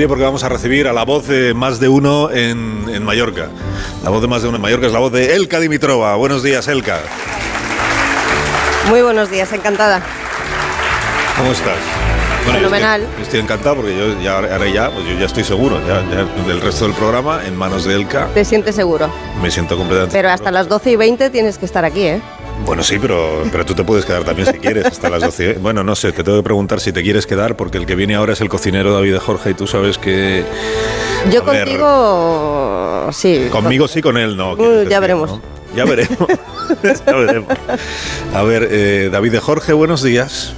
pie porque vamos a recibir a la voz de más de uno en, en Mallorca. La voz de más de uno en Mallorca es la voz de Elka Dimitrova. Buenos días, Elka. Muy buenos días, encantada. ¿Cómo estás? Bueno, Fenomenal. Estoy, estoy encantado porque yo ya, ahora ya, pues yo ya estoy seguro ya, ya del resto del programa en manos de Elka. Te sientes seguro. Me siento completamente Pero seguro. hasta las 12 y 20 tienes que estar aquí, ¿eh? Bueno, sí, pero, pero tú te puedes quedar también si quieres hasta las 12. Bueno, no sé, te tengo que preguntar si te quieres quedar porque el que viene ahora es el cocinero David de Jorge y tú sabes que... Yo A ver, contigo, sí. Conmigo sí, con él no. Uh, ya decir, veremos. ¿no? Ya veremos. ya veremos. A ver, eh, David de Jorge, buenos días.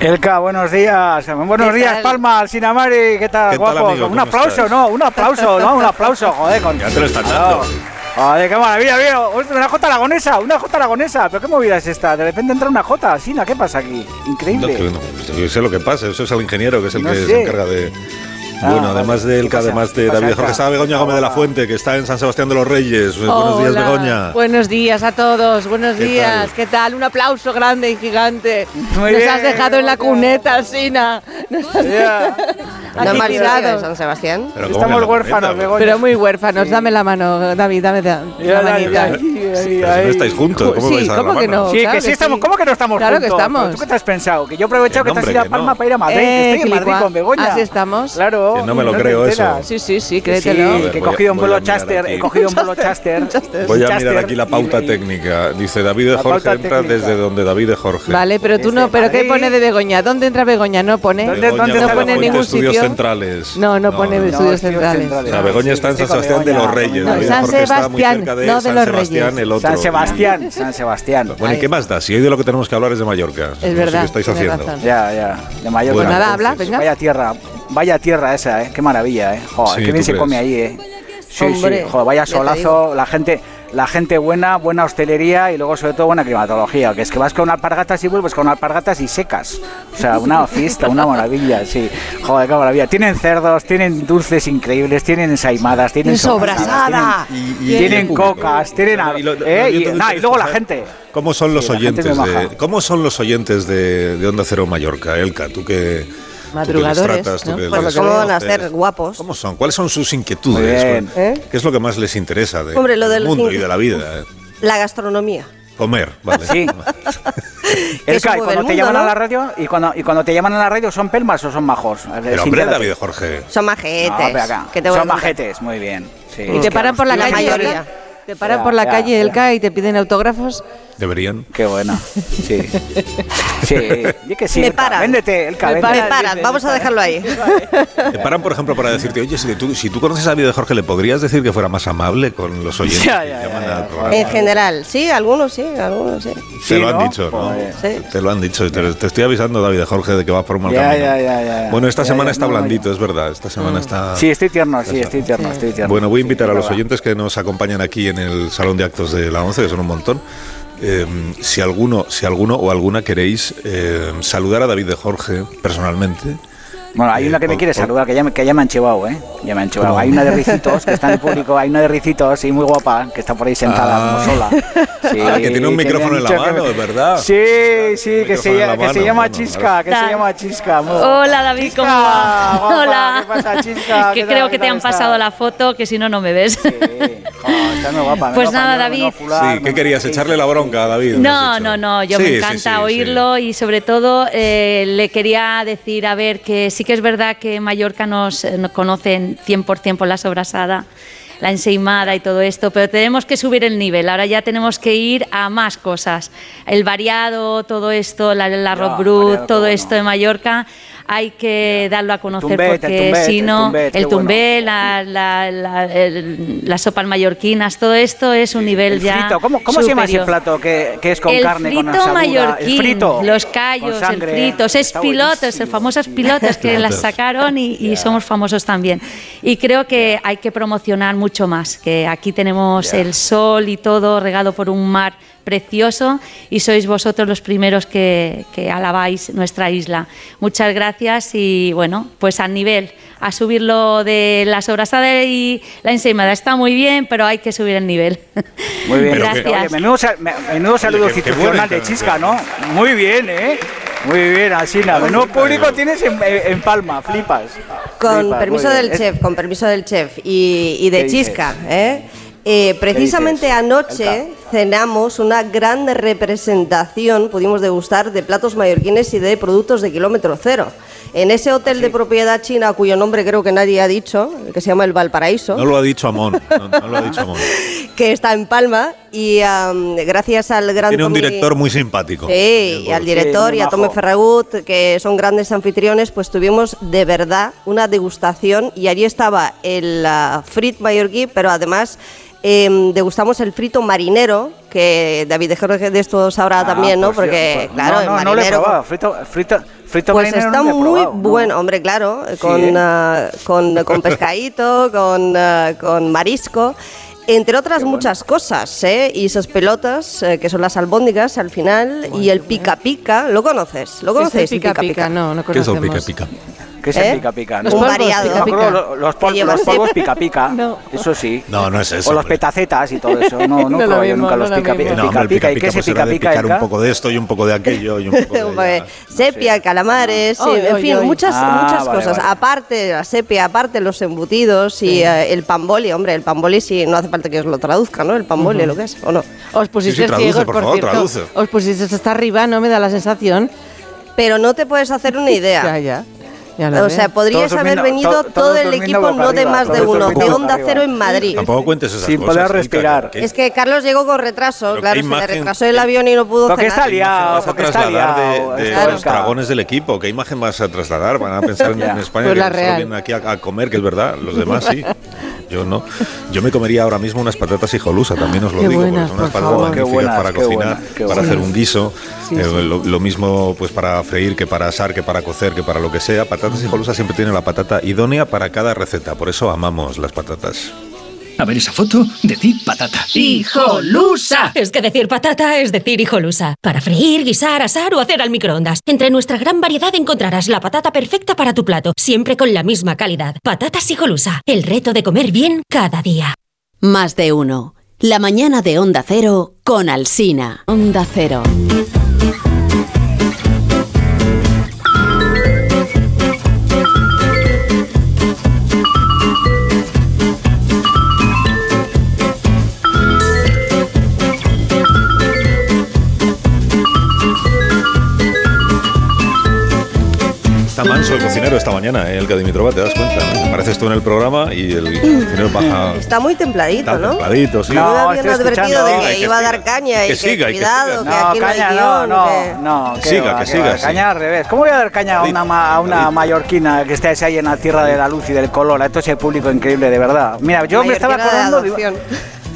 Elka, buenos días. Buenos ¿Qué días, tal? Palma, Sinamari, ¿qué tal, ¿Qué tal, guapos? amigo? Un ¿Cómo aplauso, estás? ¿no? Un aplauso, ¿no? Un aplauso, joder. Con... Ya te lo están dando. Joder, qué maravilla, mira, hostia, una jota aragonesa, una jota aragonesa. ¿Pero qué movida es esta? De repente entra una jota, Sina, ¿qué pasa aquí? No, Increíble. que no, yo sé lo que pasa, eso es el ingeniero que es el No que sé. se encarga de... Ah, bueno, vale. además de ¿Qué Elka, pasa? además de ¿Qué pasa, David Jorge, está Begoña Gómez de la Fuente, que está en San Sebastián de los Reyes. Buenos días, Hola. Begoña. Buenos días a todos, buenos ¿Qué días. tal? ¿Qué tal? Un aplauso grande y gigante. Muy Nos bien, has dejado en la cuneta, Alsina. Nos has- Ya. No Aquí mal tirado. de San Sebastián. Pero ¿cómo Estamos que huérfanos, comenta? Begoña. Pero muy huérfanos. Dame la mano, David, dame la, la manita. Pero si no estáis juntos, ¿cómo Sí, vais a ¿cómo la que mano? no? Sí, Claro que sí que estamos. sí. ¿Cómo que no estamos Claro que juntos? estamos. ¿Pero ¿Tú qué te has pensado? Que yo he aprovechado Que que estás hombre, en que Palma para ir a Madrid. Eh, Estoy en Madrid Quilicua. con Begoña. Así estamos. Claro. Que no me lo creo eso. Sí, sí, sí, Sí, créetelo. Ver, que he voy a- cogido un mirar Chaster, aquí. he cogido un vuelo Chaster. Voy a mirar aquí la pauta y- técnica. Dice David de La Jorge entra técnica. desde donde David de Jorge. Vale, pero tú Desde no, pero ¿qué pone de Begoña? ¿Dónde entra Begoña? No pone. ¿Dónde- Begoña dónde de está la No pone ningún estudios sitio. centrales. No, no pone no. estudios estudios centrales. sea, Begoña está en Sí, San Sebastián de los Reyes. San Jorge está muy Sebastián, cerca de no de San los Sebastián, Reyes. el otro. San Sebastián, San Sebastián. Bueno, ¿y qué más da? Si hoy de lo que tenemos que hablar es de Mallorca. Sé verdad, qué estáis haciendo. Ya, ya, de Mallorca. Pues nada, habla, venga. Vaya tierra, vaya tierra esa, ¿eh? Qué maravilla, ¿eh? Joder, Sí, qué bien ¿tú se crees? come ahí, ¿eh? Sí, Hombre, sí, joder, vaya solazo, la gente, la gente buena, buena hostelería y luego sobre todo buena climatología, que es que vas con alpargatas y vuelves con alpargatas y secas. O sea, una fiesta, una maravilla, sí. Joder, qué maravilla. Tienen cerdos, tienen dulces increíbles, tienen ensaimadas, tienen Tienen sobrasada. tienen- Y- y- tienen cocas, tienen Y lo- lo- eh, y, nah, y luego la gente. ¿Cómo son los Sí, oyentes de cómo son los oyentes de, de Onda Cero Mallorca, Elka? Tú que Madrugadores, tratas, ¿no? Por les van a ser guapos. ¿Cómo son? ¿Cuáles son sus inquietudes? Bien. ¿Eh? ¿Qué es lo que más les interesa de- Hombre, lo del mundo y de la vida? eh? La gastronomía. Comer, vale. Sí. Que cuando el te mundo, llaman a ¿no? la radio y cuando, y cuando te llaman a la radio son pelmas o son majos. Pero hombre. David Jorge. Son No, majetes. acá. que te Son majetes, muy bien. sí. Y te paran por la calle. Te paran por la calle, ya. Elka, y te piden autógrafos. Deberían. Qué buena. Sí. Sí. Di que sí. Me paran. Véndete, Me véndete. Me paran. vamos a dejarlo ahí. Te paran, por ejemplo, para decirte, oye, si tú, si tú conoces a David de Jorge, ¿le podrías decir que fuera más amable con los oyentes Ya, que ya, ya? En general, sí, algunos sí, algunos sí. Te Sí, lo han ¿no? dicho, ¿no? Te lo han dicho. Te, te estoy avisando, David de Jorge, de que vas por un mal Ya, camino. ya, ya, ya. Bueno, esta Ya, semana ya, está no, blandito, ya. es verdad. Esta semana está... Sí, estoy tierno, sí, estoy tierno, estoy tierno. Bueno, voy a invitar Sí, a los oyentes que nos acompañan aquí en el Salón de Actos de la ONCE, que son un montón. Eh, si alguno, si alguno o alguna queréis eh, saludar a David de Jorge personalmente, Bueno, hay Eh, una que me quiere o- saludar, que ya, me- que ya me han chivado, ¿eh? Ya me han chivado. Hay una de Ricitos, que está en el público, hay una de Ricitos, sí, muy guapa, que está por ahí sentada Ah. como sola. Sí, Ah, que tiene un micrófono en la mano, me- es verdad. Sí, sí, que se, que se llama bueno, Chisca, que se llama Chisca. muy- Hola David, Chisca, ¿cómo va? guapa, Hola. ¿Qué pasa, Chisca? que ¿Qué creo tal? que ¿Qué te han pasado la foto, que si no, no me ves. Sí, jo, estás muy guapa. Pues nada, David. sí, ¿qué querías? ¿Echarle la bronca a David? No, no, no, yo me encanta oírlo y sobre todo eh, le quería decir, a ver, que sí que es verdad que Mallorca nos, nos conocen 100% por la sobrasada, la enseimada y todo esto, pero tenemos que subir el nivel, ahora ya tenemos que ir a más cosas. El variado, todo esto, la, brut, variado, qué todo esto de Mallorca, hay que darlo a conocer porque si el no, el bueno. tumbé, la, la, la- el- las sopas mallorquinas, todo esto es un nivel El ya frito, ¿cómo, cómo se llama ese plato que, que es con el carne, frito con asadura? mallorquín, El frito. los callos, el frito, es está pilotos, el famosas pilotos que las sacaron y, y somos famosos también. Y creo que hay que promocionar mucho más, que aquí tenemos Ya. el sol y todo regado por un mar precioso y sois vosotros los primeros que, que alabáis nuestra isla. Muchas gracias y bueno, pues al nivel, a subir lo de la sobrasada y la ensaimada. Está muy bien, pero hay que subir el nivel. Muy bien. Pero que- Gracias. Oye, menudo, sal- me- menudo saludo Oye, institucional de Chisca, ¿no? Muy bien, ¿eh? Muy bien, Asina. Menudo público tienes en, en Palma, flipas. Con Flipas, permiso del chef, con permiso del chef y, y ¿Qué de? Chisca, ¿eh? Eh, precisamente anoche? Cenamos una gran representación, pudimos degustar de platos mallorquines y de productos de kilómetro cero. En ese hotel de propiedad china, cuyo nombre creo que nadie ha dicho, que se llama el Valparaíso, No lo ha dicho Amón. No, no lo ha dicho Amón. que está en Palma, y gracias al gran Tiene un Tommy- director muy simpático. Sí, y al director Sí, y a majo. Ferragut, que son grandes anfitriones, pues tuvimos de verdad una degustación y allí estaba el ah, frit mallorquí, pero además em, degustamos el frito marinero, que David de Jorge de esto sabrá Ah, también, ¿no? pues Porque, yo- pues, claro, no, el no, no lo he marinero... probado. Frito, frito, frito pues marinero está no lo he muy probado, no. bueno, hombre, claro, Sí, con, ¿eh? ah, con, con pescadito, con, ah, con marisco, entre otras muchas cosas, ¿eh? Y esas pelotas, eh, que son las albóndigas al final, y el pica pica, ¿lo conoces? ¿Lo ¿Qué es conocéis? el pica pica? No, no ¿Qué es el conocemos. pica pica? ¿Qué es ¿Eh? el pica pica? Los polvos, variado. Pica pica. los, pol- los polvos pica pica, No. eso sí. No, no es eso. o los petacetas y todo eso. No, No lo mismo, nunca no los lo pica pica. No, el pica, ¿Y qué pica se pues pica pica? picar un poco de esto y un poco de aquello y un poco de sepia, calamares, sí, en fin, muchas, Ah, muchas vale, cosas. vale. Aparte la sepia, aparte los embutidos y eh, el pamboli, hombre, el pamboli sí, no hace falta que os lo traduzca, ¿no? El pamboli, lo que es, ¿o no? Os pusiste Sí, sí, traduce, ciegos, por cierto. traduce. Os pusiste hasta arriba, no me da la sensación. Pero no te puedes hacer una idea. Ya, ya. O sea, podrías Todos haber durmiendo- venido to- todo el equipo, no de arriba, más de uno, de Onda arriba. Cero en Madrid. Tampoco cuentes esas Sin cosas. poder Ilka, respirar. que- Es que Carlos llegó con retraso, Pero claro, se imagen- le retrasó el avión y no pudo Porque está cenar. liado. vas a porque está trasladar de, liado, de está los dragones del equipo? ¿Qué imagen vas a trasladar? Van a pensar en, España Pues que solo vienen aquí a, a comer, que es verdad. Los demás sí. Yo no. Yo me comería ahora mismo unas patatas hijolusa, también os lo Qué digo, buenas, porque son unas por patatas favor. magníficas Qué buenas, para cocinar, buenas, para hacer un guiso. Sí, eh, sí. Lo, lo mismo pues para freír que para asar, que para cocer, que para lo que sea. Patatas hijolusa siempre tienen la patata idónea para cada receta. Por eso amamos las patatas. A ver esa foto, decir patata. ¡Hijolusa! Es que decir patata es decir hijolusa. Para freír, guisar, asar o hacer al microondas. Entre nuestra gran variedad encontrarás la patata perfecta para tu plato, siempre con la misma calidad. Patatas hijolusa. El reto de comer bien cada día. Más de uno. La mañana de Onda Cero con Alsina. Onda cero. Está manso el cocinero esta mañana, ¿eh? el Dimitrova, te das cuenta. ¿no? Apareces tú en el programa y el cocinero baja. Está muy templadito, Está ¿no? templadito, sí. No, No, habían advertido de que, que iba a dar siga. caña y Que que, siga, y que cuidado, siga. que No, aquí caña, no hay no, guion, no, que- no. Que siga, va, que siga, va. sí. Caña al revés. ¿Cómo voy a dar caña a una, ma- a una mallorquina que esté ahí en la tierra de la luz y del color? A todo ese público increíble, de verdad. Mira, yo me estaba acordando. de-.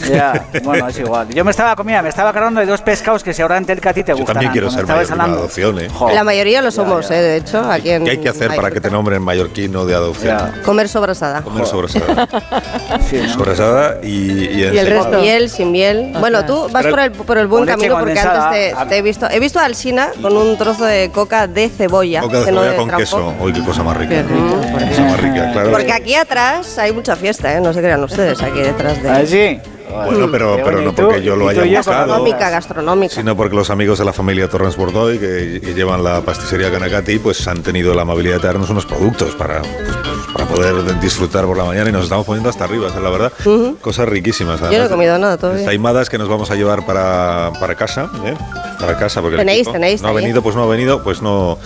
Ya, bueno, es igual. Yo me estaba comida, me estaba acordando de dos pescados que seguramente el que a ti te Yo gustan. también quiero ser mallorquín de adopción, ¿eh? La mayoría lo somos, eh, de hecho, aquí en ¿Qué hay que hacer para que te nombren mallorquino de adopción? Ya. Comer sobrasada. Comer sobrasada. Sí, ¿no? sobrasada y, y, Y el resto. Miel, sin miel. Bueno, tú vas por el, por el buen camino porque antes te, te he visto. He visto a Alsina con un trozo de coca de cebolla. Coca de no cebolla de con trampo. queso. Uy, qué cosa más rica. Qué cosa más rica, claro. Porque aquí atrás hay mucha fiesta, ¿eh? No se crean ustedes, aquí detrás ¿Ah, de... sí? Bueno, pero, pero no porque yo lo haya buscado. Gastronómica, gastronómica. Sino porque los amigos de la familia Torrens Bordoy, que, que llevan la pastissería Canacati, pues han tenido la amabilidad de darnos unos productos para, pues, para poder disfrutar por la mañana y nos estamos poniendo hasta arriba, esa es la verdad. Cosas riquísimas. Yo no he además. comido nada todavía. Taimadas que nos vamos a llevar para, para casa, ¿eh? Para casa, porque el Tenéis, tenéis no ha ahí. venido, pues no ha venido, pues no.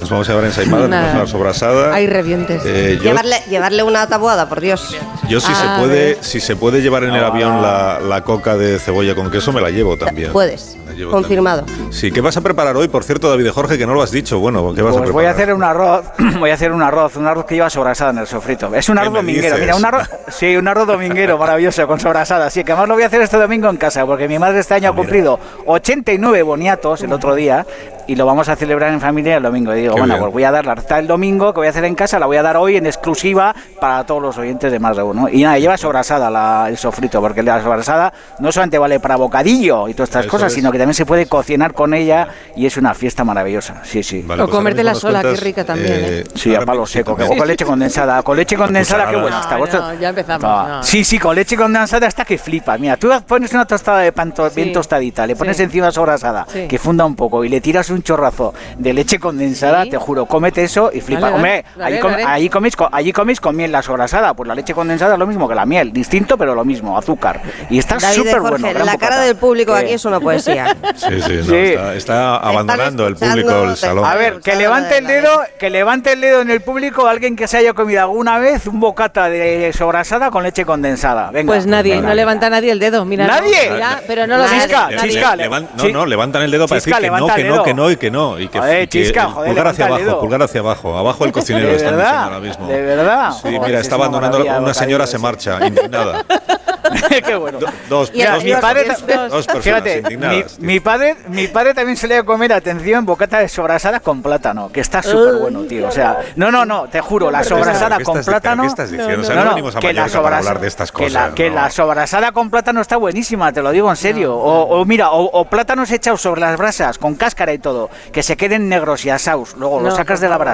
Nos vamos a llevar ensaimadas, nos vamos a llevar sobrasada. Hay revientes. Eh, yo, Llevarle, llevarle una tabuada, por Dios. yo si Ah, se puede, si se puede llevar en el avión la, la coca de cebolla con queso, me la llevo también. Puedes. Llevo Confirmado. también. Sí, ¿qué vas a preparar hoy? Por cierto, David Jorge, que no lo has dicho. Bueno, ¿qué vas a Pues preparar? voy a hacer un arroz, voy a hacer un arroz, un arroz que lleva sobrasada en el sofrito. Es un ¿Qué arroz dominguero, dices? mira, un arroz, sí, un arroz dominguero maravilloso con sobrasada. Así que además lo voy a hacer este domingo en casa, porque mi madre este año ha Ah, mira. cumplido 89 boniatos el otro día y lo vamos a celebrar en familia el domingo. Y digo, Qué bueno, bien. pues voy a dar la receta del domingo que voy a hacer en casa, la voy a dar hoy en exclusiva para todos los oyentes de más de uno. Y nada, lleva sobrasada la- el sofrito, porque la sobrasada no solamente vale para bocadillo y todas estas Eso cosas, es. sino que también se puede cocinar con ella y es una fiesta maravillosa. Sí, sí. Vale, O pues comértela sola, qué rica también, ¿eh? Sí, ahora a palo seco, que- sí, o con leche condensada. Con leche condensada, qué buena está. No, Vosotros- no, ya empezamos, Ah, no. Sí, sí, con leche condensada hasta que flipa. Mira, tú pones una tostada de pan to- bien Sí. tostadita, le pones Sí. encima sobrasada, Sí. que funda un poco, y le tiras un chorrazo de leche condensada, Sí. te juro, cómete eso y flipa. Vale, Hombre, vale, allí, vale, com- vale. allí coméis, co- allí coméis con miel la sobrasada, pues la leche condensada es lo mismo que la miel, distinto pero lo mismo, azúcar. Y está súper bueno. la cara del público Eh, aquí es una poesía. Sí, sí, no, Sí. Está, está abandonando el público el salón. A ver, que levante el dedo, que levante el dedo en el público alguien que se haya comido alguna vez un bocata de sobrasada con leche condensada. Venga. Pues nadie, no levanta nadie el dedo. Mira, no, ¿Nadie? mira, pero no lo. Chisca, Le- nadie. chisca, le- levan- no, no, levantan el dedo para Chisca, decir que no, que no, que no y que no. Y que, Joder, y que Chisca, joder, pulgar hacia abajo, pulgar hacia abajo. Abajo el cocinero De están verdad, diciendo ahora mismo. de verdad. Sí, Joder, mira, es está abandonando. Una señora se marcha, indignada. Qué bueno. Do- dos, Y dos, mi padre dos- ta- dos personas Fíjate, mi, indignadas. mi padre, mi padre también solía comer, atención, bocata de sobrasada con plátano, que está súper bueno, tío. O sea, no, no, no, te juro, la sobrasada ¿qué con plátano. ¿Qué estás diciendo? O sea, No, no, no, venimos a que la para sobrasa- hablar de estas que cosas. la, que no. la sobrasada con plátano está buenísima, te lo digo en serio. O, o mira, o, o plátanos echados sobre las brasas, con cáscara y todo, que se queden negros y asados, luego los sacas de la favor.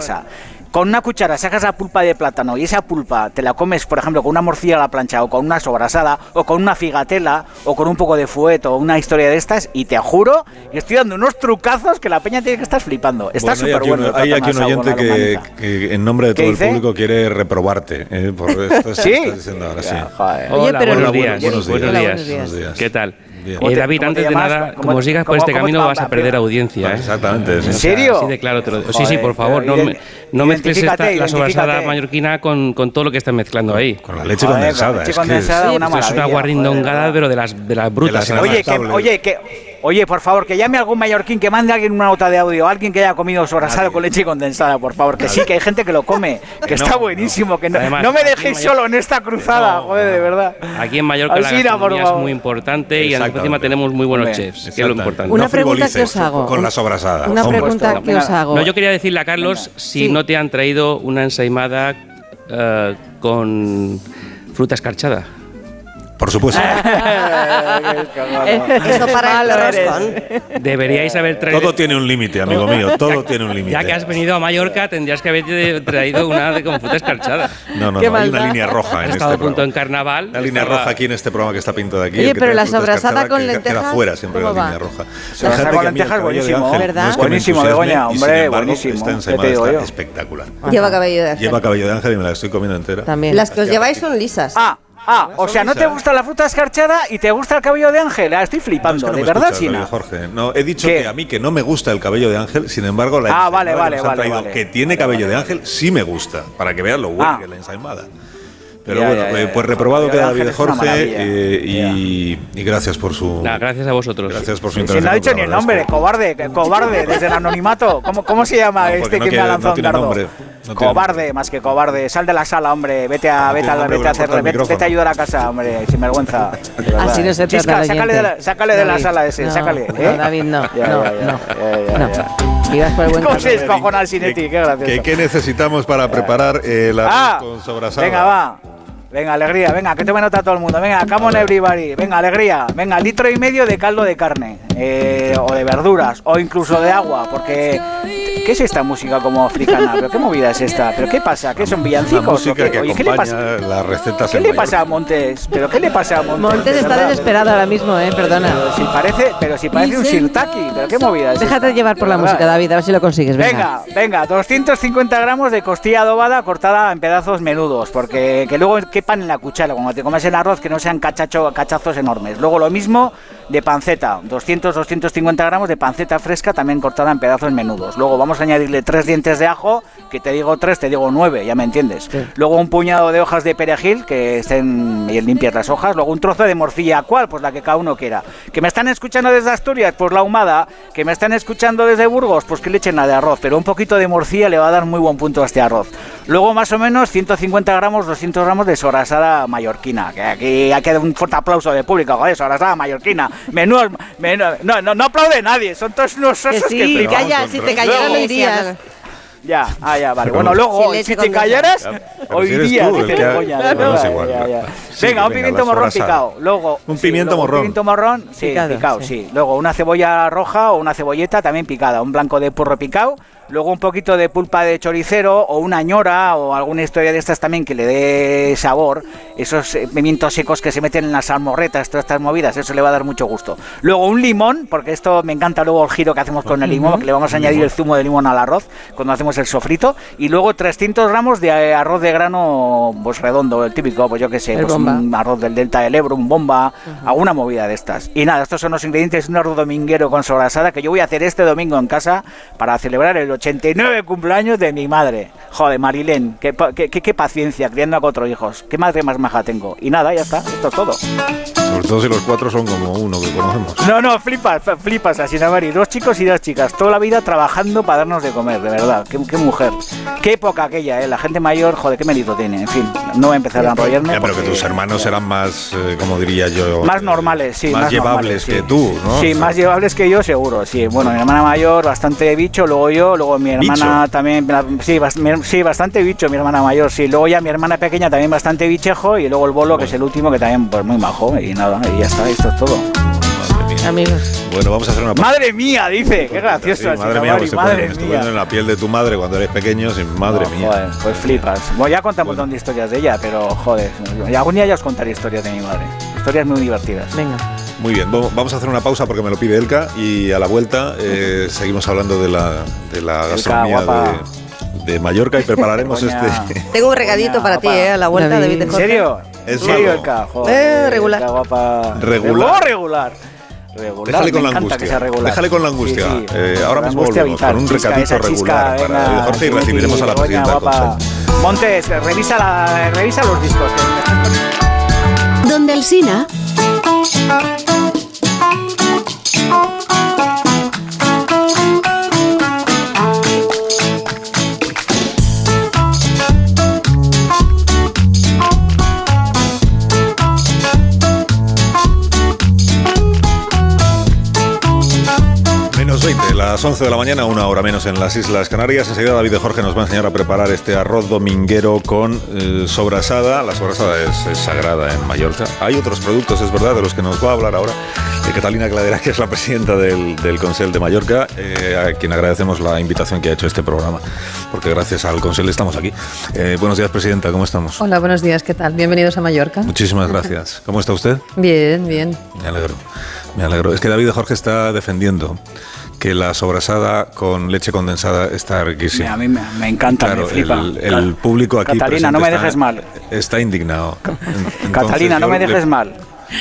Con una cuchara sacas la pulpa de plátano y esa pulpa te la comes, por ejemplo, con una morcilla a la plancha o con una sobrasada o con una figatela o con un poco de fuet o una historia de estas y te juro que estoy dando unos trucazos que la peña tiene que estar flipando. Está Bueno, hay súper aquí bueno. un- Hay aquí un oyente que, en nombre de ¿Qué todo el dice? público quiere reprobarte. eh, por esto ¿Sí? estás diciendo ahora, sí. Ya, joder. Oye, Hola, pero- buenos, Hola, días. buenos días. Buenos Hola, días. buenos días. Buenos días. ¿Qué tal? Bien. ¿Cómo Eh, David, antes de nada, ¿Cómo- como sigas por cómo- este camino vas a perder audiencia. ¿eh? Exactamente. sí. Sí. serio? de claro. Te lo, sí, sí, por favor, no, me- no mezcles esta, la sobrasada mallorquina con, con todo lo que estás mezclando ahí. Con la leche Joder, condensada. con leche es que es- condensada, una Esto es una guarrindongada, pero de las, de las brutas. De las además. Oye, que. Oye, por favor, que llame algún mallorquín, que mande a alguien una nota de audio, alguien que haya comido sobrasado con leche condensada, por favor, que sí, que hay gente que lo come, que No, está no. buenísimo, que no, Además, no me en dejéis Mallorca- solo en esta cruzada, No, joder, de verdad. Aquí en Mallorca la gastronomía es muy importante y encima tenemos muy buenos chefs, que es lo importante. Una No pregunta que os hago. Con la sobrasada. Una hombre. pregunta que os hago. No, yo quería decirle a Carlos si Sí. no te han traído una ensaimada eh, con fruta escarchada. Por supuesto. Eso para el roscón. Deberíais haber traído. Todo tiene un límite, amigo mío. Todo tiene un límite. Ya que has venido a Mallorca, tendrías que haber traído una de con fruta escarchada. No, no, no. Hay una línea roja en este a punto en carnaval. Una línea roja aquí en este programa que está pintado aquí. Oye, pero la sobrasada con lentejas, Queda fuera siempre la línea roja. Sobrasada con lentejas, buenísimo. ¿Verdad? Buenísimo, Begoña, hombre, buenísimo. Esta ¿Qué te ensaimada digo está espectacular. Lleva cabello de ángel. Lleva cabello de ángel y me la estoy comiendo entera. También. Las que os lleváis son lisas. Ah, ah, o sea, no te gusta la fruta escarchada y te gusta el cabello de ángel. Ah, estoy No, es flipando, que no de verdad, escuchas. David Jorge. No, he dicho ¿Qué? que a mí que no me gusta el cabello de ángel, sin embargo, la Ah, ensaimada vale, que vale, vale, traído, vale. que tiene cabello de ángel, sí me gusta, para que vean lo bueno Ah. que es la ensaimada. Pero Ya, bueno, ya, ya, eh, ya. pues reprobado queda David Jorge eh, y, y gracias por su Nada, gracias a vosotros. gracias por su Si intervención. no ha dicho ni el nombre, cobarde, cobarde, desde el anonimato. ¿Cómo, cómo se llama No, este no que me ha lanzado no un dardo? nombre, no cobarde, más que cobarde. Sal de la sala, hombre. Vete a, No vete a, vete a hacer, el vete, vete a ayudar a casa, hombre, sin vergüenza. Así no se Chisca, al sácale de la, sácale de la David, sala ese, no, sácale. No, ¿eh? David, no. Ya, no, ya, no. ya, ya, no. el ¿Cómo se descojona Sinetti? Qué gracioso. ¿Qué, qué necesitamos para preparar eh, el arroz Ah, con sobrasada? venga, va. Venga, alegría, venga, que tome nota todo el mundo. Venga, come on everybody. Venga, alegría. Venga, litro y medio de caldo de carne. eh, o de verduras, o incluso de agua, porque. ¿Qué es esta música como africana? ¿Pero qué movida es esta? ¿Pero qué pasa? ¿Qué son villancicos? o qué? que Oye, ¿qué le pasa? las recetas ¿Qué en le Mallorca. pasa a Montes? ¿Pero qué le pasa a Montes? Montes está verdad, desesperado ahora mismo, eh, perdona. Pero si parece, pero si parece un sirtaki, ¿pero qué movida es Déjate esta? llevar por la verdad. música, David, a ver si lo consigues. Venga. Venga, venga, 250 gramos de costilla adobada cortada en pedazos menudos, porque que luego quepan en la cuchara cuando te comes el arroz, que no sean cachacho, cachazos enormes. Luego lo mismo de panceta, 200-250 gramos de panceta fresca también cortada en pedazos menudos. Luego vamos a añadirle tres dientes de ajo, que te digo tres, te digo nueve, ya me entiendes. Luego un puñado de hojas de perejil, que estén bien limpias las hojas. Luego un trozo de morcilla, ¿cuál? Pues la que cada uno quiera. Que me están escuchando desde Asturias, pues la ahumada. Que me están escuchando desde Burgos, pues que le echen la de arroz. Pero un poquito de morcilla le va a dar muy buen punto a este arroz. Luego más o menos 150 gramos, 200 gramos de sobrasada mallorquina. Que aquí hay que dar un fuerte aplauso de público, joder, sobrasada mallorquina. Menú, menú- no, no, no aplaude nadie, son todos unos Que osos sí, que que haya, si te cayera Luego- no irías. Ya, ah, ya, vale. Pero Bueno, luego, leche si te callaras, hoy si día tú igual, Ya, ya. ya. Sí, Venga, un venga, pimiento morrón picado. Luego, Un sí, pimiento luego morrón. Un pimiento morrón, sí, Picado, picado, sí. sí. Luego una cebolla roja o una cebolleta también picada. Un blanco de purro picado. Luego un poquito de pulpa de choricero o una ñora o alguna historia de estas también que le dé sabor. Esos eh, pimientos secos que se meten en las almorretas, todas estas movidas, eso le va a dar mucho gusto. Luego un limón, porque esto me encanta luego el giro que hacemos con el limón, que le vamos a añadir el zumo de limón al arroz cuando hacemos el sofrito. Y luego 300 gramos de arroz de grano pues redondo, el típico, pues yo qué sé, pues un arroz del delta del Ebro, un bomba, alguna movida de estas. Y nada, estos son los ingredientes de un arroz dominguero con sobrasada que yo voy a hacer este domingo en casa para celebrar el 89 cumpleaños de mi madre. Joder, Marilén, qué, qué, qué- qué paciencia criando a cuatro hijos. Qué madre más maja tengo. Y nada, ya está, esto es todo. Sobre todo si los cuatro son como uno que conocemos. No, no, flipas, flipas, así Mari. Dos chicos y dos chicas. Toda la vida trabajando para darnos de comer, de verdad. Qué, qué mujer. Qué época aquella, ¿eh? La gente mayor, joder, qué mérito tiene. En fin, no voy a empezar a enrollarme. Ya, pero que porque- tus hermanos eran más, eh, como diría yo... Más eh, normales, sí. Más, llevables normales, que sí. tú, ¿no? Sí, O sea, más llevables que yo, seguro, sí. Bueno, mi hermana mayor, bastante bicho, luego yo, luego mi hermana ¿Bicho? también, la- sí, bas- mi- sí, bastante bicho, mi hermana mayor, sí. Luego ya mi hermana pequeña también bastante bichejo y luego el bolo, que es el último, que también pues muy majo y nada, y ya está, esto es todo. Madre mía. Amigos. Bueno, vamos a hacer una pausa. Madre mía, dice, qué gracioso. Sí, madre mía, pues madre te mía. en la piel de tu madre cuando eres pequeño, sin madre No, mía. joder, pues flipas. Bueno, ya conté un montón de historias de ella, pero joder, y algún día ya os contaré historias de mi madre. Historias muy divertidas. Venga. Muy bien, vamos a hacer una pausa porque me lo pide Elka y a la vuelta eh, seguimos hablando de la, de la gastronomía de, de Mallorca y prepararemos este... Tengo un regadito Coña, para ti. ¿eh? A la vuelta, David. ¿En serio? ¿En serio. Elka? Joder, Eh, regular. Elka, guapa. Regular. Regular. Regular. Déjale con me la angustia. que sea regular. Déjale con la angustia. Sí, sí. Eh, ahora La mismo angustia volvemos vital. con un Chisca, recadito chisca, regular para venga, David Jorge y sí, recibiremos a la presidenta del. Montes, revisa, la, revisa los discos. que- Donde el Sina. Menos 20, las 11 de la mañana, una hora menos en las Islas Canarias. Enseguida David de Jorge nos va a enseñar a preparar este arroz dominguero con eh, sobrasada. La sobrasada es, es sagrada en Mallorca. Hay otros productos, es verdad, de los que nos va a hablar ahora eh, Catalina Cladera, que es la presidenta del, del Consell de Mallorca, eh, a quien agradecemos la invitación que ha hecho este programa, porque gracias al Consell estamos aquí. Eh, buenos días, presidenta, ¿cómo estamos? Hola, buenos días, ¿qué tal? Bienvenidos a Mallorca. Muchísimas gracias. ¿Cómo está usted? Bien, bien. Me alegro, me alegro. Es que David de Jorge está defendiendo que la sobrasada con leche condensada está riquísima. A mí me, me encanta, Claro, me flipa. el, el público aquí Catalina, no me dejes está- mal. Está indignado. Entonces, Catalina, no me le- dejes mal.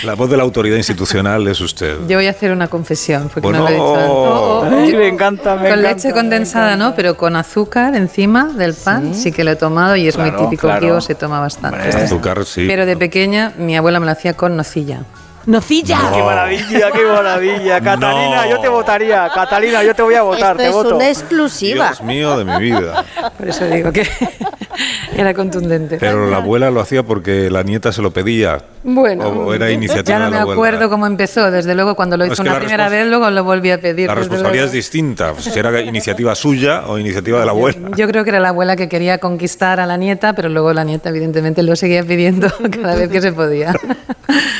La voz de la autoridad institucional es usted. Yo voy a hacer una confesión, porque Bueno. no lo he dicho antes. Oh, oh, Ay, me encanta, me con encanta, leche condensada, ¿no? Pero con azúcar encima del pan, sí, que lo he tomado y es muy Claro, típico. claro. Aquí se toma bastante. Hombre. Azúcar, sí. Pero de pequeña mi abuela me lo hacía con nocilla. ¡Nocilla! ¡Qué maravilla, qué maravilla! Catalina, No. yo te votaría. Catalina, yo te voy a votar, Esto te es voto. una exclusiva. Dios mío de mi vida. Por eso digo que era contundente. Pero la abuela lo hacía porque la nieta se lo pedía. Bueno, O, era iniciativa ya no de me la abuela. acuerdo cómo empezó. Desde luego, cuando lo No, hizo es que una la primera vez, luego lo volví a pedir. La responsabilidad es distinta. Si era iniciativa suya o iniciativa de la abuela. Yo creo que era la abuela que quería conquistar a la nieta, pero luego la nieta, evidentemente, lo seguía pidiendo cada vez que se podía.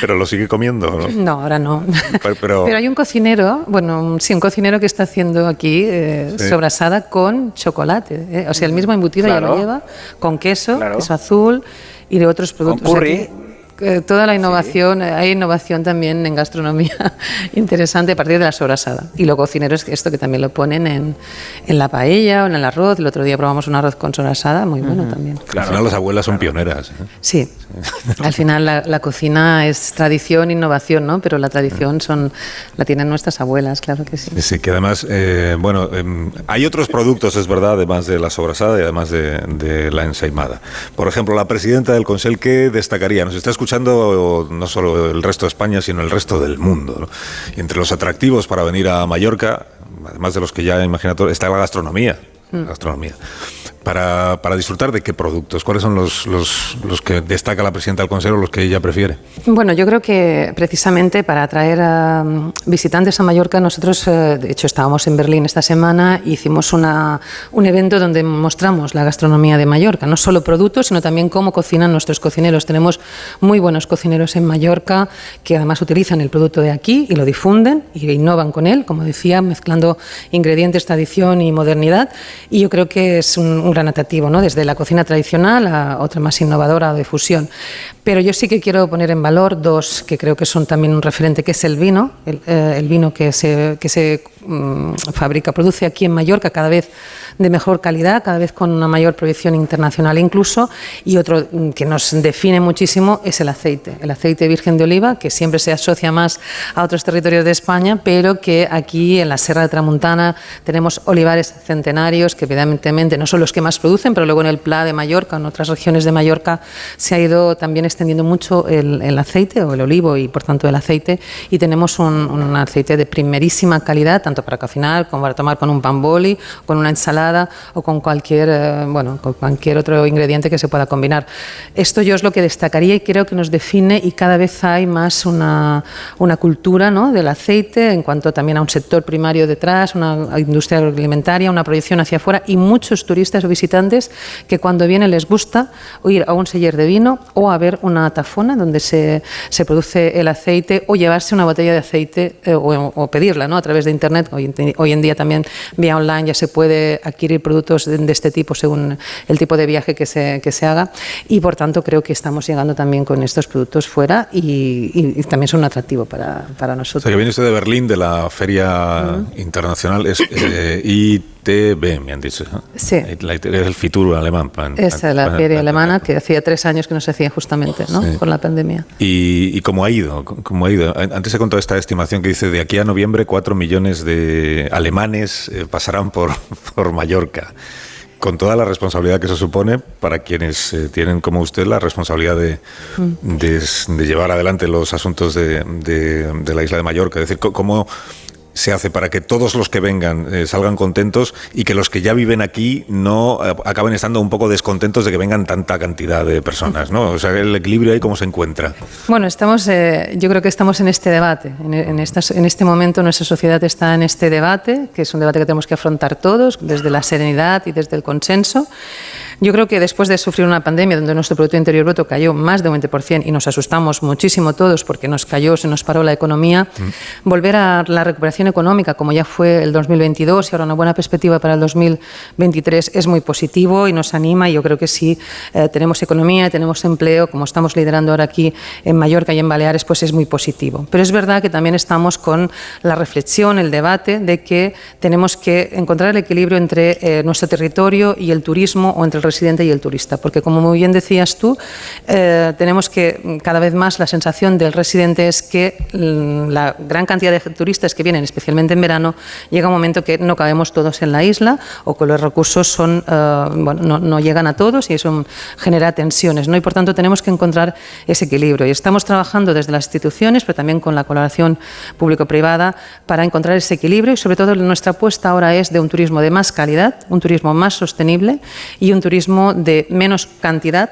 Pero lo sigue comiendo, ¿no? No, ahora no. Pero- pero- hay un cocinero, bueno, sí, un cocinero que está haciendo aquí eh, Sí. sobrasada con chocolate. eh. O sea, el mismo embutido ya Claro. lo lleva, con queso, Claro. queso azul y de otros productos. curry. Aquí, eh, toda la innovación, eh, hay innovación también en gastronomía interesante a partir de la sobrasada. Y los cocineros, esto que también lo ponen en, en la paella o en el arroz. El otro día probamos un arroz con sobrasada, muy bueno también. Al final las abuelas son pioneras. ¿eh? Sí, al final la, la cocina es tradición, innovación, ¿no? Pero la tradición son la tienen nuestras abuelas, claro que sí. Sí, que además, eh, bueno, em, hay otros productos, es verdad, además de la sobrasada y además de, de la ensaimada. Por ejemplo, la presidenta del Consell, ¿qué destacaría? Nos está escuchando no solo el resto de España, sino el resto del mundo. ¿no? Y entre los atractivos para venir a Mallorca, además de los que ya imaginato, está la gastronomía. la gastronomía. Para, para disfrutar de qué productos? ¿Cuáles son los, los, los que destaca la presidenta del Consejo, los que ella prefiere? Bueno, yo creo que precisamente para atraer a mm, visitantes a Mallorca, nosotros, eh, de hecho, estábamos en Berlín esta semana hicimos una, un evento donde mostramos la gastronomía de Mallorca, no solo productos, sino también cómo cocinan nuestros cocineros. Tenemos muy buenos cocineros en Mallorca que además utilizan el producto de aquí y lo difunden y innovan con él, como decía, mezclando ingredientes, tradición y modernidad. Y yo creo que es un, un gran ¿no? desde la cocina tradicional a otra más innovadora de fusión. Pero yo sí que quiero poner en valor dos que creo que son también un referente, que es el vino, el, eh, el vino que se, que se mm, fabrica, produce aquí en Mallorca cada vez de mejor calidad, cada vez con una mayor proyección internacional incluso, y otro mm, que nos define muchísimo es el aceite, el aceite virgen de oliva, que siempre se asocia más a otros territorios de España, pero que aquí en la Serra de Tramuntana tenemos olivares centenarios que evidentemente no son los que más producen, pero luego en el Pla de Mallorca, en otras regiones de Mallorca, se ha ido también extendiendo mucho el, el aceite o el olivo y por tanto el aceite, y tenemos un, un aceite de primerísima calidad, tanto para cocinar como para tomar con un pan boli, con una ensalada o con cualquier, eh, bueno, con cualquier otro ingrediente que se pueda combinar. Esto yo es lo que destacaría y creo que nos define y cada vez hay más una, una cultura ¿no? del aceite en cuanto también a un sector primario detrás, una industria agroalimentaria, una proyección hacia afuera y muchos turistas o visitantes que cuando vienen les gusta ir a un seller de vino o a ver una tafona donde se, se produce el aceite o llevarse una botella de aceite eh, o, o pedirla ¿no? a través de internet. Hoy, en- hoy en día también vía online ya se puede adquirir productos de, de este tipo según el tipo de viaje que se, que se haga. Y por tanto creo que estamos llegando también con estos productos fuera y, y- y también son un atractivo para, para O nosotros. sea, que viene usted de Berlín, de la Feria Internacional, es eh, ITB, me han dicho. ¿no? Sí. La ITB es el Fitur alemán. pan- Esa es la feria alemana que hacía tres años que no se hacía justamente ¿no? Sí. con la pandemia. ¿Y, y cómo ha ido? ¿Cómo ha ido? Antes se contó esta estimación que dice de aquí a noviembre 4 millones de alemanes eh, pasarán por, por Mallorca. Con toda la responsabilidad que eso supone para quienes eh, tienen, como usted, la responsabilidad de, de, de llevar adelante los asuntos de, de- la isla de Mallorca. Es decir, cómo se hace para que todos los que vengan eh, salgan contentos y que los que ya viven aquí no eh, acaben estando un poco descontentos de que vengan tanta cantidad de personas, ¿no? O sea, el equilibrio ahí cómo se encuentra. Bueno, estamos, eh, yo creo que estamos en este debate. En, este momento nuestra sociedad está en este debate, que es un debate que tenemos que afrontar todos desde la serenidad y desde el consenso. Yo creo que después de sufrir una pandemia donde nuestro Producto Interior Bruto cayó más de un 20% y nos asustamos muchísimo todos porque nos cayó, se nos paró la economía, volver a la recuperación económica como ya fue el 2022 y ahora una buena perspectiva para el 2023 es muy positivo y nos anima y yo creo que si eh, tenemos economía, tenemos empleo, como estamos liderando ahora aquí en Mallorca y en Baleares, pues es muy positivo. Pero es verdad que también estamos con la reflexión, el debate de que tenemos que encontrar el equilibrio entre eh, nuestro territorio y el turismo o entre el residente y el turista, porque como muy bien decías tú, eh, tenemos que mm, cada vez más la sensación del residente es que mm, la gran cantidad de turistas que vienen, especialmente en verano, llega un momento que no cabemos todos en la isla o que los recursos son, eh, bueno, no, no llegan a todos y eso genera tensiones. ¿no? Y por tanto tenemos que encontrar ese equilibrio. Y estamos trabajando desde las instituciones, pero también con la colaboración público-privada para encontrar ese equilibrio y sobre todo nuestra apuesta ahora es de un turismo de más calidad, un turismo más sostenible y un turismo de menos cantidad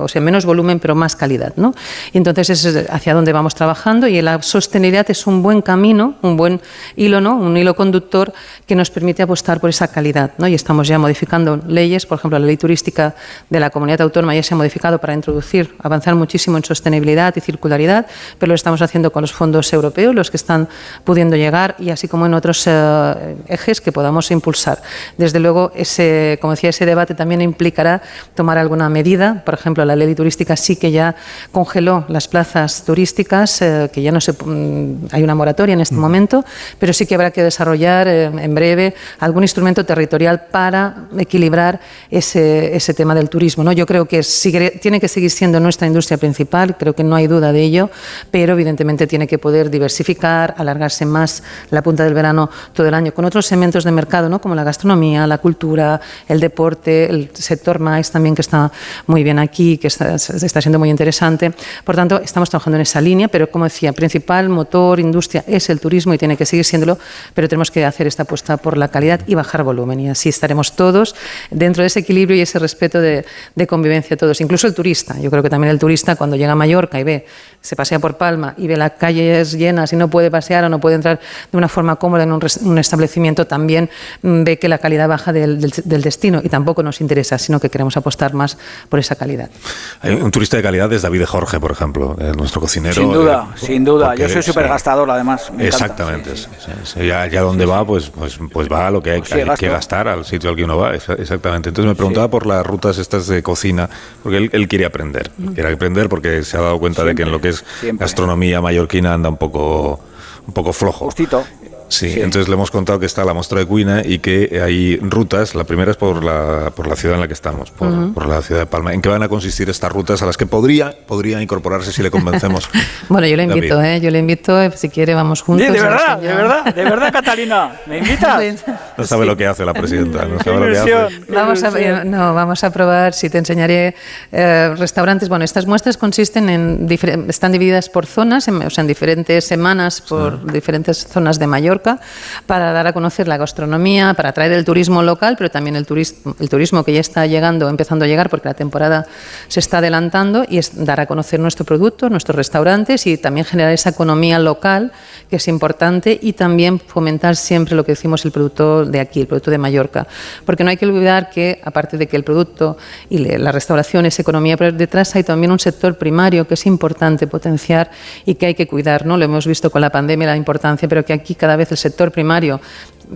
o sea, menos volumen pero más calidad. ¿no? Y entonces es hacia donde vamos trabajando y la sostenibilidad es un buen camino, un buen hilo, ¿no? un hilo conductor que nos permite apostar por esa calidad. ¿no? Y estamos ya modificando leyes, por ejemplo, la ley turística de la comunidad autónoma ya se ha modificado para introducir, avanzar muchísimo en sostenibilidad y circularidad, pero lo estamos haciendo con los fondos europeos, los que están pudiendo llegar y así como en otros eh, ejes que podamos impulsar. Desde luego, ese, como decía, ese debate también implicará tomar alguna medida, por ejemplo, la ley turística sí que ya congeló las plazas turísticas, eh, que ya no se, mm, hay una moratoria en este momento, pero sí que habrá que desarrollar eh, en breve algún instrumento territorial para equilibrar ese, ese tema del turismo. ¿no? Yo creo que sigue- tiene que seguir siendo nuestra industria principal, creo que no hay duda de ello, pero evidentemente tiene que poder diversificar, alargarse más la punta del verano todo el año con otros segmentos de mercado, ¿no? como la gastronomía, la cultura, el deporte, el sector más también que está muy bien aquí aquí, que está, está siendo muy interesante. Por tanto, estamos trabajando en esa línea, pero como decía, principal motor, industria es el turismo y tiene que seguir siéndolo, pero tenemos que hacer esta apuesta por la calidad y bajar volumen. Y así estaremos todos dentro de ese equilibrio y ese respeto de, de convivencia todos, incluso el turista. Yo creo que también el turista cuando llega a Mallorca y ve, se pasea por Palma y ve las calles llenas y no puede pasear o no puede entrar de una forma cómoda en un, un establecimiento, también mm, ve que la calidad baja del, del- del destino y tampoco nos interesa, sino que queremos apostar más por esa calidad. Hay un turista de calidad es David Jorge, por ejemplo, eh, nuestro cocinero. Sin duda, eh, sin duda. porque, Yo soy súper gastador, además. me. Exactamente. sí, sí, sí. Ya, ya donde va, pues, pues, pues va a lo que hay, Pues sí, hay gasto. que gastar, al sitio al que uno va. Exa- Exactamente. Entonces me preguntaba por las rutas estas de cocina, porque él, él quiere aprender. Quiere aprender porque se ha dado cuenta de que en lo que es siempre. gastronomía mallorquina anda un poco, un poco flojo. Justito. Sí, entonces le hemos contado que está la muestra de Cuina y que hay rutas. La primera es por la, por la ciudad en la que estamos, por, la ciudad de Palma. ¿En qué van a consistir estas rutas a las que podría, podría incorporarse si le convencemos? Bueno, yo le David? invito, ¿eh? yo le invito, si quiere vamos juntos. Sí, de verdad, de verdad, de verdad, Catalina. ¿Me invitas? No sabe lo que hace la presidenta, no sabe lo que hace. Vamos a, no, vamos a probar, si te enseñaré eh, restaurantes. Bueno, estas muestras consisten en, están divididas por zonas, en- o sea, en diferentes semanas por diferentes zonas de Mallorca, para dar a conocer la gastronomía, para atraer el turismo local, pero también el turismo, el turismo que ya está llegando, empezando a llegar, porque la temporada se está adelantando, y es dar a conocer nuestro producto, nuestros restaurantes y también generar esa economía local, que es importante, y también fomentar siempre lo que decimos el producto de aquí, el producto de Mallorca. Porque no hay que olvidar que, aparte de que el producto y la restauración es economía, pero detrás hay también un sector primario que es importante potenciar y que hay que cuidar. ¿no? Lo hemos visto con la pandemia, la importancia, pero que aquí cada vez el sector primario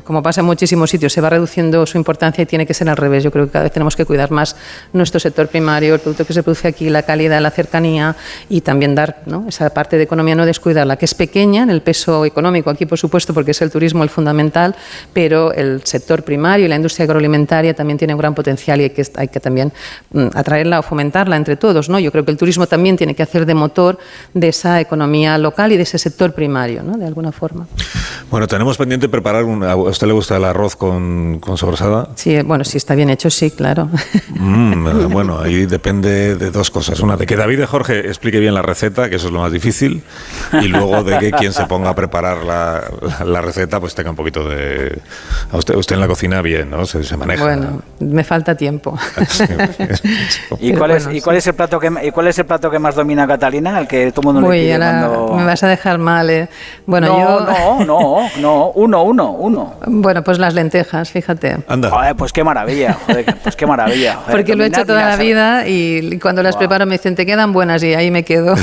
como pasa en muchísimos sitios, se va reduciendo su importancia y tiene que ser al revés. Yo creo que cada vez tenemos que cuidar más nuestro sector primario, el producto que se produce aquí, la calidad, la cercanía y también dar ¿no? esa parte de economía, no descuidarla, que es pequeña en el peso económico aquí, por supuesto, porque es el turismo el fundamental, pero el sector primario y la industria agroalimentaria también tiene un gran potencial y hay que, hay que también mm, atraerla o fomentarla entre todos. Yo creo que el turismo también tiene que hacer de motor de esa economía local y de ese sector primario, de alguna forma. Bueno, tenemos pendiente preparar un... ¿A usted le gusta el arroz con, con sobrasada? Sí, bueno, si está bien hecho, sí, claro. Mm, eh, bueno, ahí depende de dos cosas. Una, de que David de Jorge explique bien la receta, que eso es lo más difícil, y luego de que quien se ponga a preparar la, la- la receta, pues tenga un poquito de... A usted, usted en la cocina bien, ¿no? Se, se maneja. Bueno, me falta tiempo. ¿Y cuál, es, bueno, ¿Y cuál es el plato que y cuál es el plato que más domina Catalina? El que todo el mundo le Uy, pide ahora cuando... me vas a dejar mal. ¿eh? Bueno, no, yo. no, no, no, uno, uno, uno. Bueno, pues las lentejas, fíjate. Anda. Joder, pues qué maravilla, joder, pues qué maravilla. joder, Porque lo he hecho toda la vida y cuando las preparo me dicen, te quedan buenas y ahí me quedo.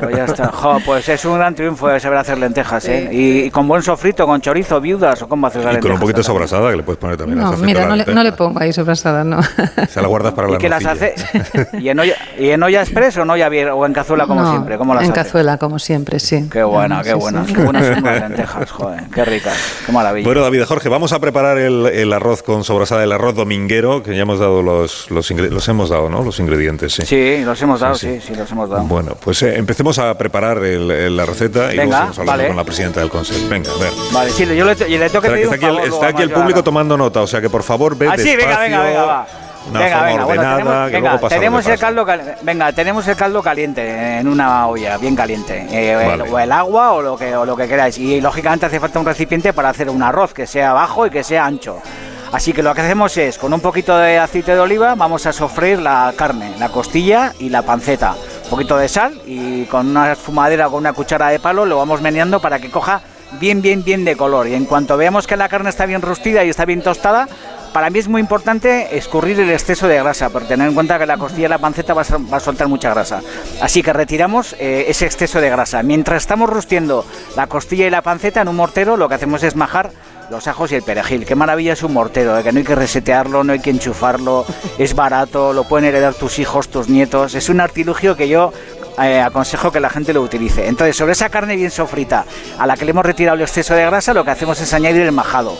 Pues ya está. Jo, pues es un gran triunfo de saber hacer lentejas, ¿eh? Y, y con buen sofrito, con chorizo, viudas, o cómo haces las Y con un lentejas, poquito de sobrasada, que le puedes poner también. No, mira, la no le, no le pongo ahí sobrasada, no. Se la guardas para ¿Y la que las hace? ¿Y en olla, y en olla express o en olla o en cazuela como No, siempre? ¿Cómo las en hace? cazuela, como siempre, sí. Qué buena, Sí, qué sí. buena. Qué buenas son las lentejas, joder. Qué ricas, qué maravilla. Bueno, David Jorge, vamos a preparar el, el arroz con sobrasada, el arroz dominguero, que ya hemos dado los, los, los hemos dado, ¿no? Los ingredientes, sí. Sí, los hemos dado, Sí, sí, sí, los hemos dado. Bueno, pues eh, empecemos a preparar el- la receta y luego seguimos hablando vale. con la presidenta del Consejo. Venga, a ver. Vale, sí, yo le, y le tengo que Espera, que pedir está un aquí el, favor, está aquí el público tomando nota, o sea que por favor ve Ah, sí, venga, venga, despacio, venga, va. Una venga, forma venga, bueno, tenemos, que venga, luego tenemos el caldo cal- venga, tenemos el caldo caliente en una olla, bien caliente, eh, el- o el agua o lo que o lo que queráis y lógicamente hace falta un recipiente para hacer un arroz que sea bajo y que sea ancho. Así que lo que hacemos es, con un poquito de aceite de oliva, vamos a sofreír la carne, la costilla y la panceta. Un poquito de sal y con una esfumadera o con una cuchara de palo lo vamos meneando para que coja bien, bien, bien de color. Y en cuanto veamos que la carne está bien rostida y está bien tostada, para mí es muy importante escurrir el exceso de grasa, por tener en cuenta que la costilla y la panceta va a, soltar mucha grasa. Así que retiramos eh, ese exceso de grasa. Mientras estamos rostiendo la costilla y la panceta en un mortero, lo que hacemos es majar los ajos y el perejil. Qué maravilla es un mortero, de que no hay que resetearlo, no hay que enchufarlo, es barato, lo pueden heredar tus hijos, tus nietos. Es un artilugio que yo eh, aconsejo que la gente lo utilice. Entonces, sobre esa carne bien sofrita, a la que le hemos retirado el exceso de grasa, lo que hacemos es añadir el majado.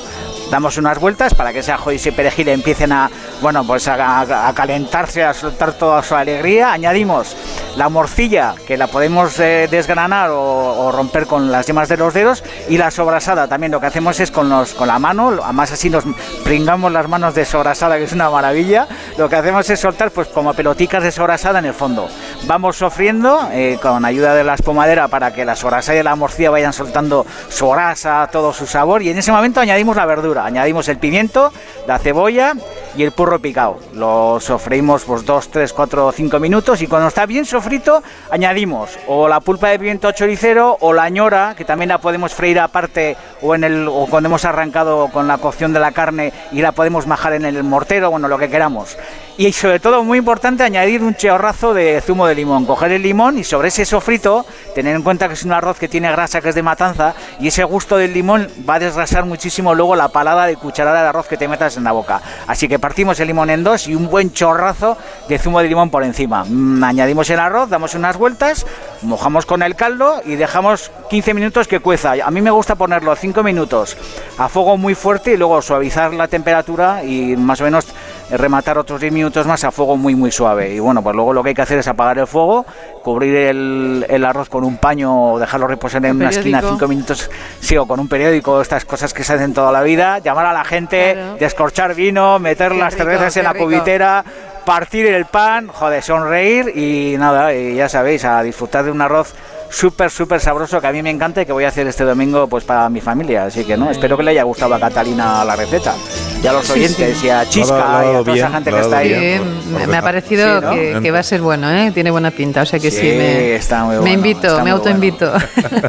Damos unas vueltas para que ese ajo y ese perejil empiecen a, bueno, pues a, calentarse, a soltar toda su alegría. Añadimos la morcilla, que la podemos eh, desgranar o, romper con las yemas de los dedos, y la sobrasada también lo que hacemos es con, los, con la mano, además así nos pringamos las manos de sobrasada, que es una maravilla, lo que hacemos es soltar pues como peloticas de sobrasada en el fondo. Vamos sofriendo eh, con ayuda de la espumadera para que la sobrasada y la morcilla vayan soltando sobrasa, todo su sabor, y en ese momento añadimos la verdura, añadimos el pimiento, la cebolla y el purro picado. Lo sofreímos pues 2, 3, 4 o 5 minutos y cuando está bien sofrito añadimos o la pulpa de pimiento choricero o la ñora, que también la podemos freír aparte o en el o cuando hemos arrancado con la cocción de la carne y la podemos majar en el mortero, bueno, lo que queramos. Y sobre todo, muy importante, añadir un chorrazo de zumo de limón. Coger el limón y sobre ese sofrito, tener en cuenta que es un arroz que tiene grasa, que es de matanza, y ese gusto del limón va a desgrasar muchísimo luego la palada de cucharada de arroz que te metas en la boca. Así que partimos el limón en dos y un buen chorrazo de zumo de limón por encima. Mm, añadimos el arroz, damos unas vueltas, mojamos con el caldo y dejamos 15 minutos que cueza. A mí me gusta ponerlo 5 minutos a fuego muy fuerte y luego suavizar la temperatura y más o menos rematar otros 10 minutos más a fuego muy muy suave. Y bueno, pues luego lo que hay que hacer es apagar el fuego, cubrir el, el arroz con un paño o dejarlo reposar en ¿Un una esquina periódico? 5 minutos, sí, o con un periódico, estas cosas que se hacen toda la vida, llamar a la gente, Claro. descorchar vino, meter Qué las rico, cervezas en la rico. cubitera, partir el pan, joder, sonreír y nada, y ya sabéis, a disfrutar de un arroz súper, súper sabroso que a mí me encanta y que voy a hacer este domingo pues para mi familia. Así que no, espero que le haya gustado a Catalina la receta. Y a los Sí, oyentes sí. y a Chisca y a toda esa gente lo que está ahí. me, me ha parecido Sí, ¿no? que, que va a ser bueno, ¿eh? tiene buena pinta, o sea que sí, Sí, me, está muy me bueno, invito, está me autoinvito.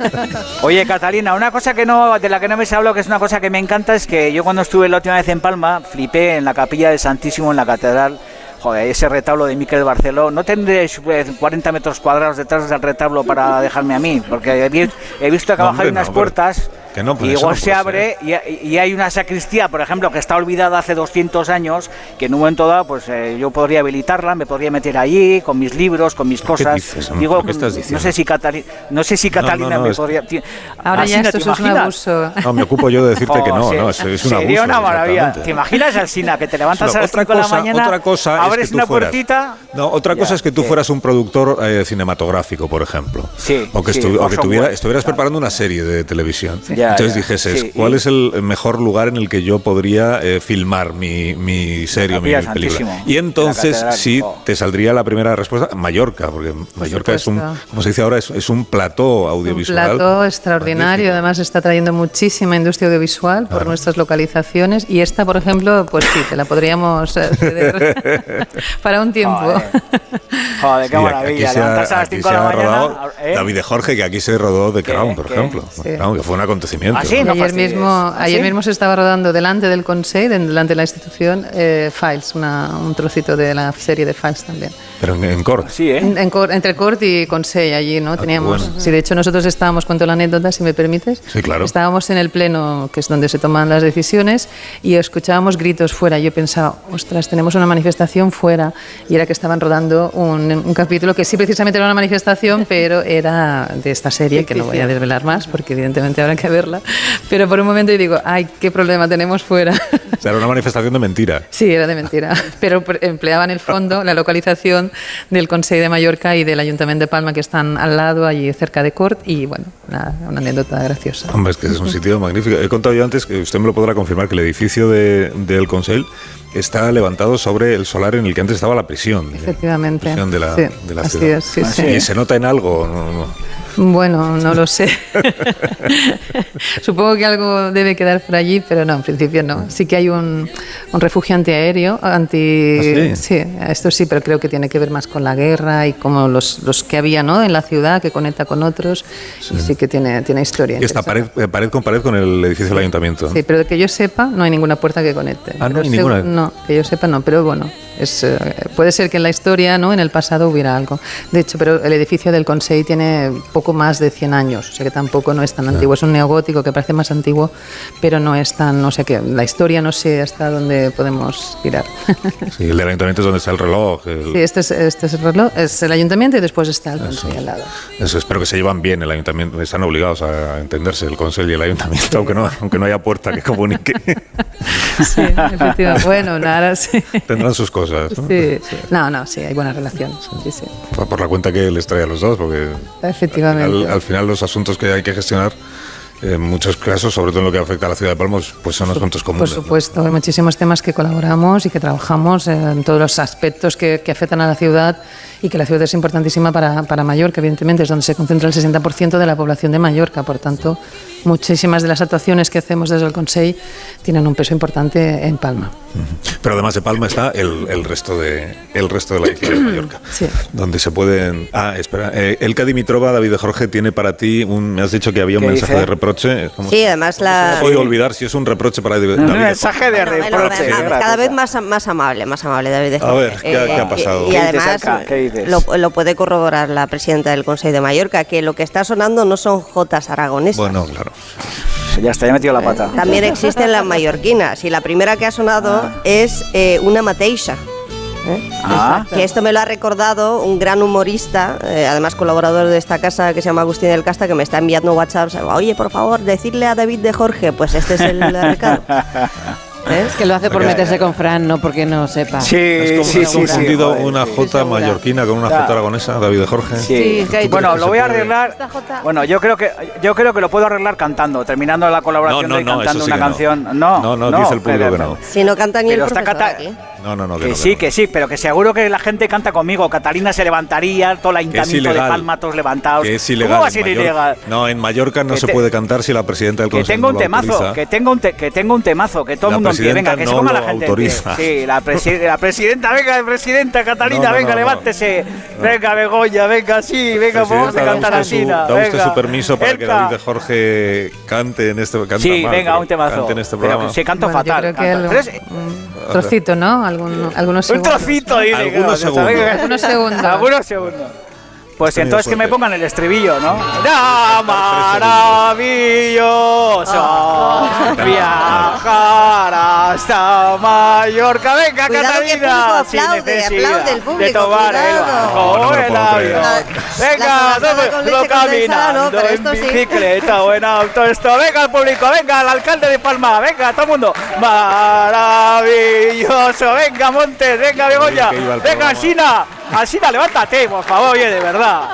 Oye, Catalina, una cosa que no, de la que no me se hablado, que es una cosa que me encanta, es que yo cuando estuve la última vez en Palma, flipé en la capilla del Santísimo en la catedral. Joder, ese retablo de Miquel Barceló. No tendré eh, 40 metros cuadrados detrás del retablo para dejarme a mí, porque he, vi- he visto que abajo hay unas no, pero- puertas. Que no, pues y igual no se abre y, y hay una sacristía, por ejemplo, que está olvidada hace 200 años, que en un momento dado, pues eh, yo podría habilitarla, me podría meter allí con mis libros, con mis cosas. dices? Digo, ¿Qué estás no diciendo? sé si Catalina, no sé si No, no, Catalina no, me es- podría. Ahora ya esto ¿te es un abuso. No, me ocupo yo de decirte que no, Oh, no, es, es un Sería abuso. una maravilla. ¿Te imaginas, Alsina, que te levantas a las 5 de la cosa- mañana, otra cosa es que tú una fueras- puertita... No, otra cosa Ya, es que tú fueras un productor eh, cinematográfico, por ejemplo. Sí, O que, sí, estu- o o que software, tuviera- estuvieras preparando una serie de televisión. Ya, Entonces ya, dijeses, sí, ¿cuál y- es el mejor lugar en el que yo podría eh, filmar mi, mi serie o mi Capilla película? Y entonces catedral, sí oh. te saldría la primera respuesta, Mallorca, porque Mallorca es un, como se dice ahora, es, es un plató Un audiovisual. plato extraordinario, magnífico. además está trayendo muchísima industria audiovisual por Claro. nuestras localizaciones y esta, por ejemplo, pues sí, te la podríamos eh, ceder para un tiempo. Joder. Joder, qué Sí, maravilla. se ha- Levantarse a las aquí 5 de se la ha mañana... rodado ¿eh? David de Jorge, que aquí se rodó de Crown, por qué? ejemplo. Sí. Crown, que fue un acontecimiento. ¿Ah, sí? Y No ayer fastidies. mismo, ¿Ah, ayer sí? mismo se estaba rodando delante del Consejo, de- delante de la institución, eh, Files, una- un trocito de la serie de Files también. Pero en, en Cort. Sí, ¿eh? En- en Cor- entre Cort y Consejo allí, ¿no? Teníamos, Ah, bueno. sí, de hecho nosotros estábamos, cuento la anécdota, si me permites. Sí, claro. Estábamos en el pleno, que es donde se toman las decisiones, y escuchábamos gritos fuera. Yo pensaba, ostras, tenemos una manifestación fuera, y era que estaban rodando un, un capítulo que sí precisamente era una manifestación, pero era de esta serie, que no voy a desvelar más, porque evidentemente habrá que Pero por un momento yo digo, ay, qué problema tenemos fuera. O sea, era una manifestación de mentira. Sí, era de mentira, pero empleaban el fondo, la localización del Consejo de Mallorca y del Ayuntamiento de Palma, que están al lado, allí cerca de Cort, y bueno, nada, una anécdota graciosa. Hombre, es que es un sitio magnífico. He contado yo antes, que usted me lo podrá confirmar, que el edificio de- del Consell está levantado sobre el solar en el que antes estaba la prisión. Efectivamente. prisión de la, Sí, de la así ciudad. es, sí, Ah, sí. ¿Y se nota en algo? No, no. Bueno, no lo sé. Supongo que algo debe quedar por allí, pero no, en principio no. Sí que hay un, un refugio antiaéreo, anti... ¿Ah, sí? esto sí, pero creo que tiene que ver más con la guerra y como los, los que había ¿no? en la ciudad, que conecta con otros, y sí que tiene, tiene historia. Y está pared, eh, pared con pared con el edificio del ayuntamiento. Sí, pero que yo sepa, no hay ninguna puerta que conecte. Ah, no hay ninguna. No, que yo sepa, no, pero bueno, es, eh, puede ser que en la historia, ¿no? en el pasado hubiera algo. De hecho, pero el edificio del Consejo tiene poco más de 100 años, o sea que tampoco no es tan antiguo. Es un neogótico que parece más antiguo, pero no es tan, o sea que la historia no sé hasta dónde podemos tirar. Sí, el ayuntamiento es donde está el reloj. el- sí, este es, este es el reloj, es el ayuntamiento y después está el Consejo al lado. Eso, espero que se llevan bien el ayuntamiento. Están obligados a entenderse el consejo y el ayuntamiento, aunque no, aunque no haya puerta que comunique. Sí, efectivamente. Bueno, nada, sí. Tendrán sus cosas, ¿no? Sí. No, no, sí, hay buena relación. Sí, sí. Por por la cuenta que les trae a los dos, porque Efectivamente. al, al final los asuntos que hay que gestionar, en muchos casos, sobre todo en lo que afecta a la ciudad de Palma, pues son asuntos Por comunes. supuesto, hay muchísimos temas que colaboramos y que trabajamos en todos los aspectos que, que afectan a la ciudad y que la ciudad es importantísima para, para Mallorca, evidentemente, es donde se concentra el 60% de la población de Mallorca. Por tanto, muchísimas de las actuaciones que hacemos desde el Consejo tienen un peso importante en Palma. Pero además de Palma está el, el resto de el resto de la isla de Mallorca. Sí. Donde se pueden. Ah, espera. Eh, Elka Dimitrova, David de Jorge, tiene para ti un. Me has dicho que había un ¿Qué mensaje dice? de reproche. ¿Cómo Sí, además No la... podido olvidar si es un reproche para David. Un de mensaje de Bueno, bueno, reproche. bueno, cada vez más, más amable, más amable David de A Jorge. ver, ¿qué ha- qué ha pasado? Y, ¿Qué dices, además? ¿Qué dices? lo, lo puede corroborar la presidenta del Consejo de Mallorca, que lo que está sonando no son jotas aragonesas. Bueno, claro. Ya está, ya he metido la pata. También existen las mallorquinas y la primera que ha sonado es eh, una mateixa. ¿eh? Ah. Que esto me lo ha recordado un gran humorista, eh, además colaborador de esta casa que se llama Agustín del Casta, que me está enviando WhatsApp. Oye, por favor, decirle a David de Jorge, pues este es el recado. ¿Eh? Es que lo hace por meterse con Fran, no porque no sepa. Sí, ¿Has, sí, sí, confundido sí, una jota segura. mallorquina con una jota aragonesa, David de Jorge? Sí. Sí, es que hay- Bueno, ¿Tú crees lo voy a arreglar. Bueno, yo creo que yo creo que lo puedo arreglar cantando, terminando la colaboración No, no, de no, cantando una canción. No, No, no, dice el público que no. Si no canta ni el está profesor cata- aquí. No, no, no. Que no, sí, no. que sí, pero que seguro que la gente canta conmigo. Catalina se levantaría, todo el ayuntamiento de. Palma, todos levantados. Que es ilegal. ¿Cómo va a en ser Mallorca. ilegal? No, en Mallorca no Que se puede cantar si la presidenta del Que Consejo tengo no un lo temazo, autoriza. que tengo un te- que tengo un temazo, que todo el mundo entiende. Venga, que presidenta se no coma la gente. autoriza. Sí, la, presi- la presidenta, venga, presidenta Catalina, No, no, venga, no, no. levántese. Venga, Begoña, venga, sí, venga, vamos a cantar así. da usted su permiso para que. David de Jorge cante en este canta Sí, venga, un temazo. Cante en este programa. que se canto fatal. que Pero es- un trocito, ¿no? Algún- algunos un segundos. trocito, dice. Algunos segundos. Algunos segundos. Algunos segundos. Pues entonces que me pongan el estribillo, ¿no? ¡Ya maravilloso! Viajar hasta Mallorca. Venga, Cuidado que el Catalina. aplaude, aplaude el público, De tomar el lo avión. La- Venga, la condensada, caminando en bicicleta o en auto. Esto, venga el público, venga el alcalde de Palma, venga todo el mundo. Maravilloso, venga Montes, venga Begoña, venga programa. Alsina, Alsina, levántate, por favor, oye, de verdad.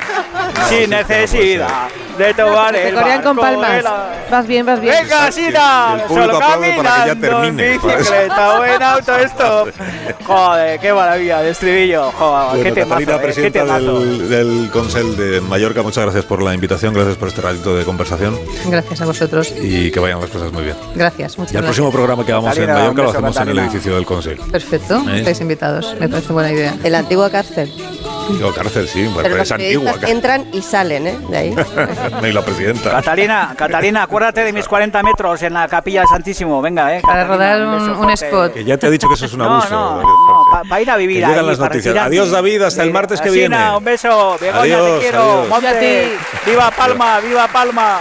Sin necesidad de tomar Te el corean con barco de palmas. la- Vas bien, vas bien. Venga, público solo caminando en bicicleta o en auto, esto. Joder, qué maravilla, de estribillo, joder, Bueno, qué temazo, Catalina, eh, qué presidenta del, del Consell de Mallorca, muchas gracias por la invitación, gracias por este ratito de conversación Gracias a vosotros. y que vayan las cosas muy bien. Gracias, muchas Y el gracias. próximo programa que hagamos Catalina, en Mallorca lo hacemos en el edificio del Consell. Perfecto, ¿Eh? estáis invitados. Me parece buena idea. En la antigua cárcel. Digo, cárcel, sí, Pero pero los es antigua. entran y salen, ¿eh? De ahí. No, y la presidenta. Catalina, Catalina, acuérdate de mis 40 metros en la capilla del Santísimo, venga, eh. Para rodar un, un spot. Que ya te ha dicho que eso es un No, abuso. no, no, Jorge. para ir a vivir Que ahí, llegan las para noticias. retirarte. Adiós, David, hasta el martes que Alsina, viene. un beso, Begoña, Adiós, te quiero, adiós. Viva Palma, viva Palma.